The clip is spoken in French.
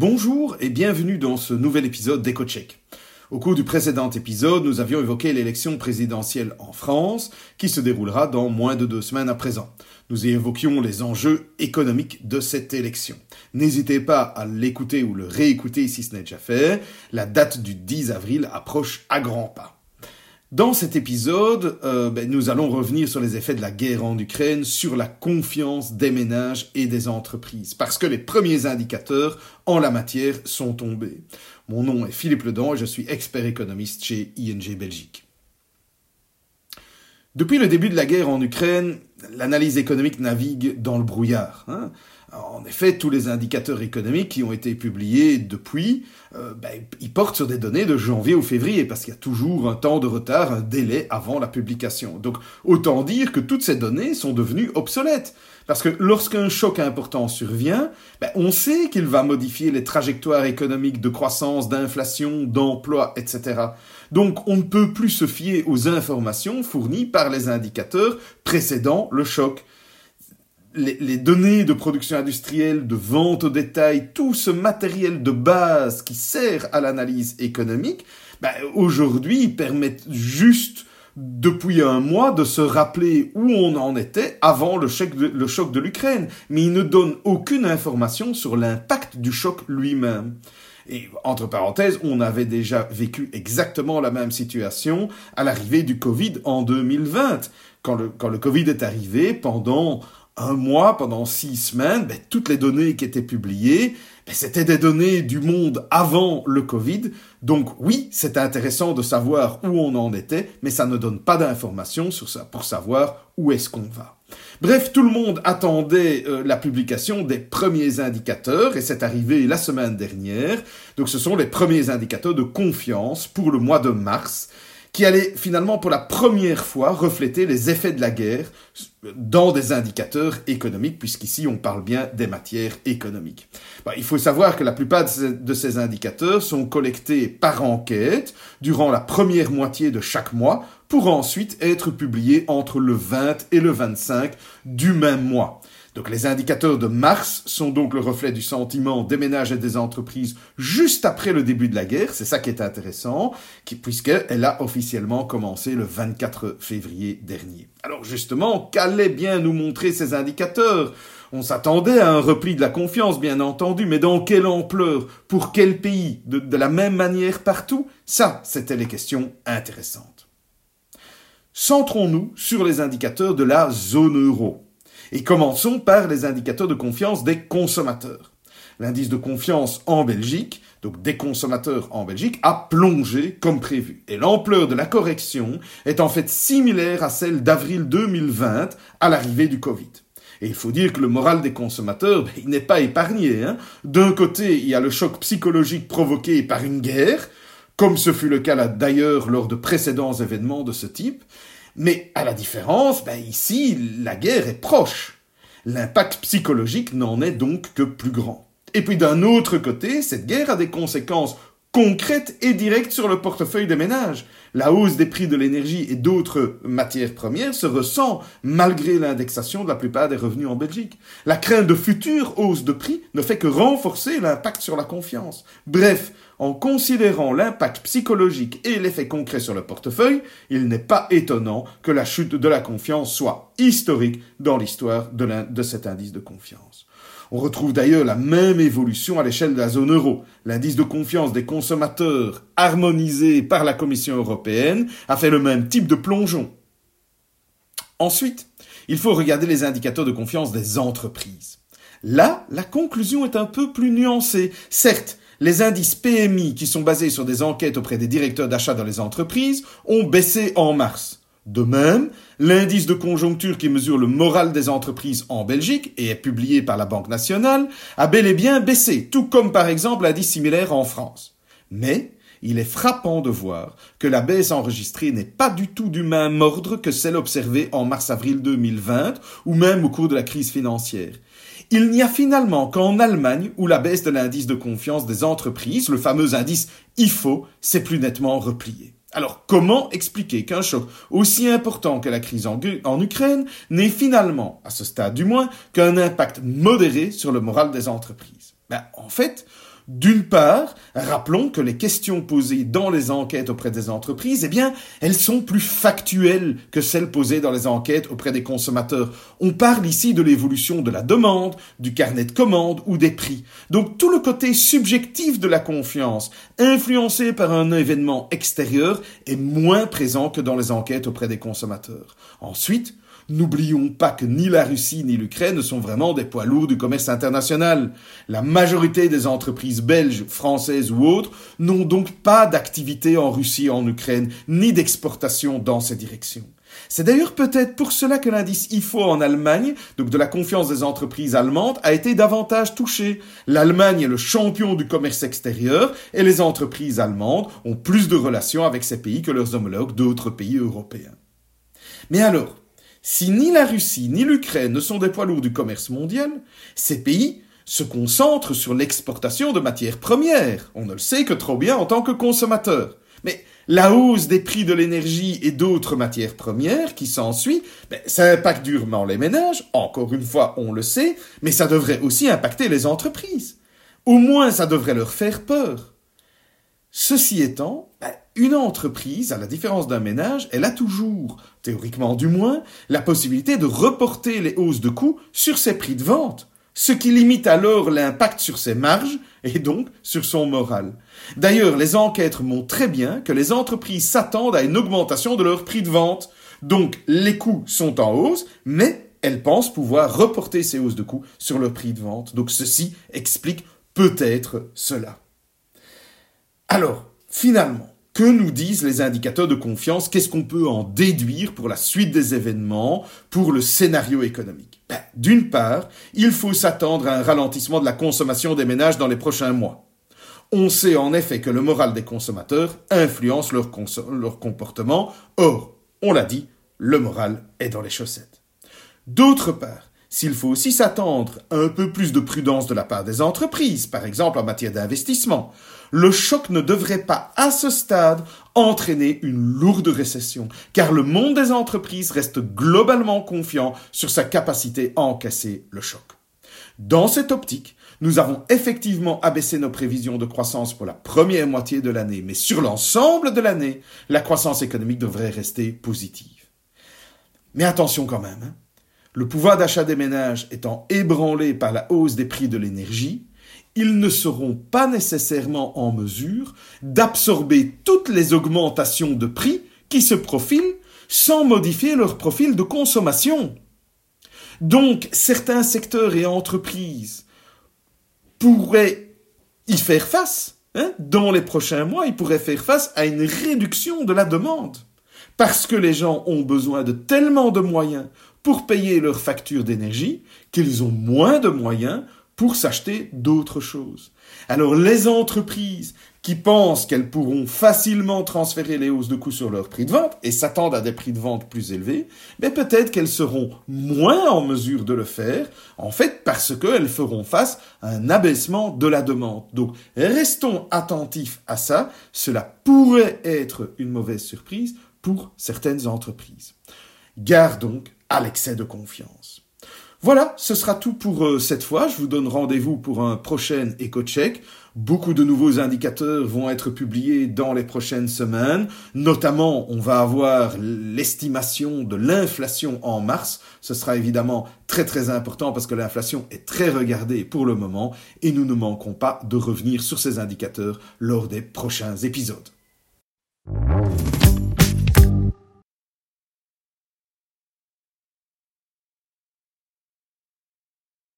Bonjour et bienvenue dans ce nouvel épisode d'EcoCheck. Au cours du précédent épisode, nous avions évoqué l'élection présidentielle en France, qui se déroulera dans moins de deux semaines à présent. Nous y évoquions les enjeux économiques de cette élection. N'hésitez pas à l'écouter ou le réécouter si ce n'est déjà fait. La date du 10 avril approche à grands pas. Dans cet épisode, euh, ben, nous allons revenir sur les effets de la guerre en Ukraine, sur la confiance des ménages et des entreprises, parce que les premiers indicateurs en la matière sont tombés. Mon nom est Philippe Ledan et je suis expert économiste chez ING Belgique. Depuis le début de la guerre en Ukraine, l'analyse économique navigue dans le brouillard. Hein. En effet, tous les indicateurs économiques qui ont été publiés depuis, euh, ben, ils portent sur des données de janvier ou février, parce qu'il y a toujours un temps de retard, un délai avant la publication. Donc, autant dire que toutes ces données sont devenues obsolètes. Parce que lorsqu'un choc important survient, ben, on sait qu'il va modifier les trajectoires économiques de croissance, d'inflation, d'emploi, etc. Donc, on ne peut plus se fier aux informations fournies par les indicateurs précédant le choc les, données de production industrielle, de vente au détail, tout ce matériel de base qui sert à l'analyse économique, ben, aujourd'hui permettent juste depuis un mois de se rappeler où on en était avant le choc de, l'Ukraine, mais ils ne donnent aucune information sur l'impact du choc lui-même. Et entre parenthèses, on avait déjà vécu exactement la même situation à l'arrivée du Covid en 2020. Quand le, quand le Covid est arrivé, pendant un mois, pendant six semaines, ben, toutes les données qui étaient publiées, ben, c'était des données du monde avant le Covid. Donc oui, c'est intéressant de savoir où on en était, mais ça ne donne pas d'informations sur ça pour savoir où est-ce qu'on va. Bref, tout le monde attendait euh, la publication des premiers indicateurs et c'est arrivé la semaine dernière. Donc ce sont les premiers indicateurs de confiance pour le mois de mars qui allait finalement pour la première fois refléter les effets de la guerre dans des indicateurs économiques, puisqu'ici on parle bien des matières économiques. il faut savoir que la plupart de ces indicateurs sont collectés par enquête durant la première moitié de chaque mois pour ensuite être publiés entre le 20 et le 25 du même mois. Donc les indicateurs de mars sont donc le reflet du sentiment des ménages et des entreprises juste après le début de la guerre, c'est ça qui est intéressant, puisqu'elle a officiellement commencé le 24 février dernier. Alors justement, qu'allaient bien nous montrer ces indicateurs? On s'attendait à un repli de la confiance, bien entendu, mais dans quelle ampleur? Pour quel pays? De, la même manière partout? Ça, c'était les questions intéressantes. Centrons-nous sur les indicateurs de la zone euro. Et commençons par les indicateurs de confiance des consommateurs. L'indice de confiance en Belgique, donc des consommateurs en Belgique, a plongé comme prévu. Et l'ampleur de la correction est en fait similaire à celle d'avril 2020 à l'arrivée du Covid. Et il faut dire que le moral des consommateurs, ben, il n'est pas épargné. Hein. D'un côté, il y a le choc psychologique provoqué par une guerre, comme ce fut le cas d'ailleurs lors de précédents événements de ce type, mais à la différence, ben ici, la guerre est proche. L'impact psychologique n'en est donc que plus grand. Et puis d'un autre côté, cette guerre a des conséquences concrètes et directes sur le portefeuille des ménages. La hausse des prix de l'énergie et d'autres matières premières se ressent malgré l'indexation de la plupart des revenus en Belgique. La crainte de futures hausses de prix ne fait que renforcer l'impact sur la confiance. Bref, en considérant l'impact psychologique et l'effet concret sur le portefeuille, il n'est pas étonnant que la chute de la confiance soit historique dans l'histoire de, cet indice de confiance. On retrouve d'ailleurs la même évolution à l'échelle de la zone euro. L'indice de confiance des consommateurs, harmonisé par la Commission européenne, a fait le même type de plongeon. Ensuite, il faut regarder les indicateurs de confiance des entreprises. Là, la conclusion est un peu plus nuancée. Certes, les indices PMI, qui sont basés sur des enquêtes auprès des directeurs d'achat dans les entreprises, ont baissé en mars. De même, l'indice de conjoncture qui mesure le moral des entreprises en Belgique et est publié par la Banque nationale a bel et bien baissé, tout comme par exemple l'indice similaire en France. Mais il est frappant de voir que la baisse enregistrée n'est pas du tout du même ordre que celle observée en mars-avril 2020 ou même au cours de la crise financière. Il n'y a finalement qu'en Allemagne où la baisse de l'indice de confiance des entreprises, le fameux indice IFO, s'est plus nettement replié. Alors comment expliquer qu'un choc aussi important que la crise en, Ukraine n'ait finalement, à ce stade du moins, qu'un impact modéré sur le moral des entreprises? Ben, En fait, d'une part, rappelons que les questions posées dans les enquêtes auprès des entreprises, eh bien, elles sont plus factuelles que celles posées dans les enquêtes auprès des consommateurs. On parle ici de l'évolution de la demande, du carnet de commandes ou des prix. Donc tout le côté subjectif de la confiance, influencé par un événement extérieur, est moins présent que dans les enquêtes auprès des consommateurs. Ensuite, N'oublions pas que ni la Russie ni l'Ukraine ne sont vraiment des poids lourds du commerce international. La majorité des entreprises belges, françaises ou autres n'ont donc pas d'activité en Russie et en Ukraine, ni d'exportation dans ces directions. C'est d'ailleurs peut-être pour cela que l'indice IFO en Allemagne, donc de la confiance des entreprises allemandes, a été davantage touché. L'Allemagne est le champion du commerce extérieur et les entreprises allemandes ont plus de relations avec ces pays que leurs homologues d'autres pays européens. Mais alors, si ni la Russie ni l'Ukraine ne sont des poids lourds du commerce mondial, ces pays se concentrent sur l'exportation de matières premières. On ne le sait que trop bien en tant que consommateur. Mais la hausse des prix de l'énergie et d'autres matières premières qui s'ensuit, ben, ça impacte durement les ménages, encore une fois on le sait, mais ça devrait aussi impacter les entreprises. Au moins ça devrait leur faire peur. Ceci étant, ben, une entreprise, à la différence d'un ménage, elle a toujours, théoriquement du moins, la possibilité de reporter les hausses de coûts sur ses prix de vente, ce qui limite alors l'impact sur ses marges et donc sur son moral. D'ailleurs, les enquêtes montrent très bien que les entreprises s'attendent à une augmentation de leur prix de vente. Donc les coûts sont en hausse, mais elles pensent pouvoir reporter ces hausses de coûts sur leur prix de vente. Donc ceci explique peut-être cela. Alors, finalement, que nous disent les indicateurs de confiance? Qu'est-ce qu'on peut en déduire pour la suite des événements, pour le scénario économique? Ben, D'une part, il faut s'attendre à un ralentissement de la consommation des ménages dans les prochains mois. On sait en effet que le moral des consommateurs influence leur, leur comportement. Or, on l'a dit, le moral est dans les chaussettes. D'autre part, s'il faut aussi s'attendre à un peu plus de prudence de la part des entreprises, par exemple en matière d'investissement, le choc ne devrait pas, à ce stade, entraîner une lourde récession, car le monde des entreprises reste globalement confiant sur sa capacité à encaisser le choc. Dans cette optique, nous avons effectivement abaissé nos prévisions de croissance pour la première moitié de l'année, mais sur l'ensemble de l'année, la croissance économique devrait rester positive. Mais attention quand même, hein. Le pouvoir d'achat des ménages étant ébranlé par la hausse des prix de l'énergie, ils ne seront pas nécessairement en mesure d'absorber toutes les augmentations de prix qui se profilent sans modifier leur profil de consommation. Donc certains secteurs et entreprises pourraient y faire face. Hein. Dans les prochains mois, ils pourraient faire face à une réduction de la demande. Parce que les gens ont besoin de tellement de moyens pour payer leurs factures d'énergie qu'ils ont moins de moyens pour s'acheter d'autres choses. Alors les entreprises qui pensent qu'elles pourront facilement transférer les hausses de coûts sur leur prix de vente et s'attendent à des prix de vente plus élevés, mais peut-être qu'elles seront moins en mesure de le faire, en fait parce qu'elles feront face à un abaissement de la demande. Donc restons attentifs à ça, cela pourrait être une mauvaise surprise pour certaines entreprises. Gare donc à l'excès de confiance. Voilà, ce sera tout pour euh, cette fois. Je vous donne rendez-vous pour un prochain éco-check. Beaucoup de nouveaux indicateurs vont être publiés dans les prochaines semaines. Notamment, on va avoir l'estimation de l'inflation en mars. Ce sera évidemment très très important parce que l'inflation est très regardée pour le moment et nous ne manquons pas de revenir sur ces indicateurs lors des prochains épisodes.